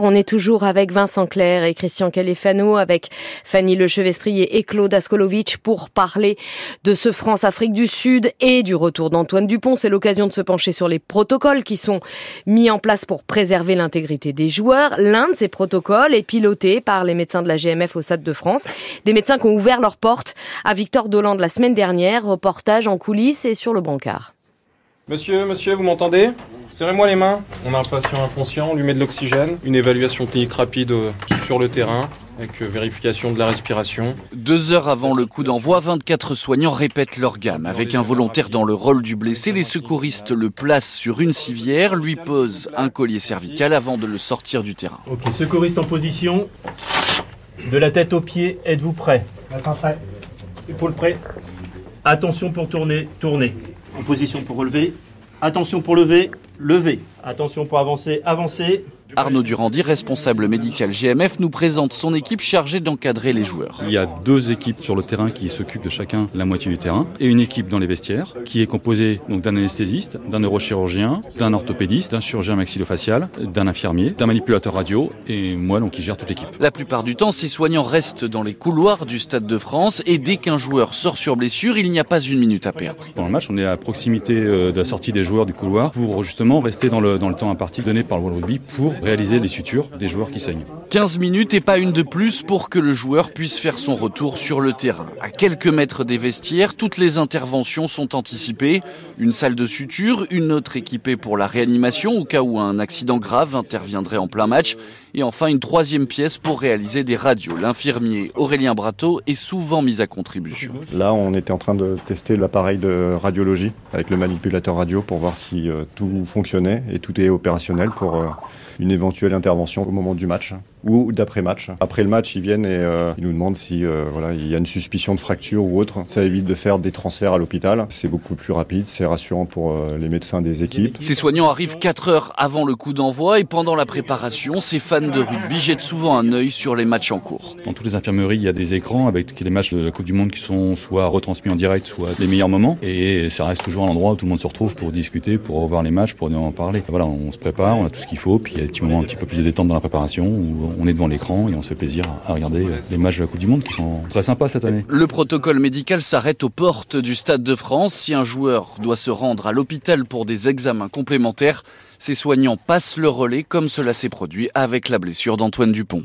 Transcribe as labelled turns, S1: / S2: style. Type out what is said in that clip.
S1: On est toujours avec Vincent Clair et Christian Califano, avec Fanny Lechevestrier et Claude Askolovitch pour parler de ce France-Afrique du Sud et du retour d'Antoine Dupont. C'est l'occasion de se pencher sur les protocoles qui sont mis en place pour préserver l'intégrité des joueurs. L'un de ces protocoles est piloté par les médecins de la GMF au Stade de France. Des médecins qui ont ouvert leurs portes à Victor Dolande la semaine dernière. Reportage en coulisses et sur le bancard.
S2: Monsieur, monsieur, vous m'entendez? Serrez-moi les mains. On a un patient inconscient, on lui met de l'oxygène, une évaluation clinique rapide euh, sur le terrain avec euh, vérification de la respiration.
S3: Deux heures avant le coup d'envoi, 24 soignants répètent leur gamme. Avec un volontaire dans le rôle du blessé, les secouristes le placent sur une civière, lui posent un collier cervical avant de le sortir du terrain.
S4: Ok, secouriste en position. De la tête aux pieds, êtes-vous prêt?
S5: Prêt.
S4: Épaule prêt. Attention pour tourner, tourner. En position pour relever. Attention pour lever, lever. Attention pour avancer, avancer.
S3: Arnaud Durandi, responsable médical GMF, nous présente son équipe chargée d'encadrer les joueurs.
S6: Il y a deux équipes sur le terrain qui s'occupent de chacun la moitié du terrain et une équipe dans les vestiaires qui est composée donc d'un anesthésiste, d'un neurochirurgien, d'un orthopédiste, d'un chirurgien maxillofacial, d'un infirmier, d'un manipulateur radio et moi donc qui gère toute l'équipe.
S3: La plupart du temps, ces soignants restent dans les couloirs du Stade de France et dès qu'un joueur sort sur blessure, il n'y a pas une minute à perdre.
S6: Pendant le match, on est à proximité euh, de la sortie des joueurs du couloir pour justement rester dans le, dans le temps imparti donné par le World Rugby pour réaliser les sutures des joueurs qui saignent.
S3: 15 minutes et pas une de plus pour que le joueur puisse faire son retour sur le terrain. À quelques mètres des vestiaires, toutes les interventions sont anticipées. Une salle de suture, une autre équipée pour la réanimation au cas où un accident grave interviendrait en plein match. Et enfin une troisième pièce pour réaliser des radios. L'infirmier Aurélien Brateau est souvent mis à contribution.
S7: Là, on était en train de tester l'appareil de radiologie avec le manipulateur radio pour voir si euh, tout fonctionnait et tout est opérationnel pour euh, une éventuelle intervention au moment du match ou d'après-match. Après le match, ils viennent et euh, ils nous demandent si euh, voilà, il y a une suspicion de fracture ou autre. Ça évite de faire des transferts à l'hôpital. C'est beaucoup plus rapide, c'est rassurant pour euh, les médecins des équipes.
S3: Ces soignants arrivent 4 heures avant le coup d'envoi et pendant la préparation, ces fans de rugby jettent souvent un œil sur les matchs en cours.
S6: Dans toutes les infirmeries, il y a des écrans avec les matchs de la Coupe du Monde qui sont soit retransmis en direct, soit les meilleurs moments. Et ça reste toujours un endroit où tout le monde se retrouve pour discuter, pour revoir les matchs, pour en parler. Voilà, on se prépare, on a tout ce qu'il faut, puis il y a des petits moments un petit peu plus de détente dans la préparation où on est devant l'écran et on se fait plaisir à regarder les matchs de la Coupe du Monde qui sont très sympas cette année.
S3: Le protocole médical s'arrête aux portes du Stade de France. Si un joueur doit se rendre à l'hôpital pour des examens complémentaires, ses soignants passent le relais comme cela s'est produit avec la blessure d'Antoine Dupont.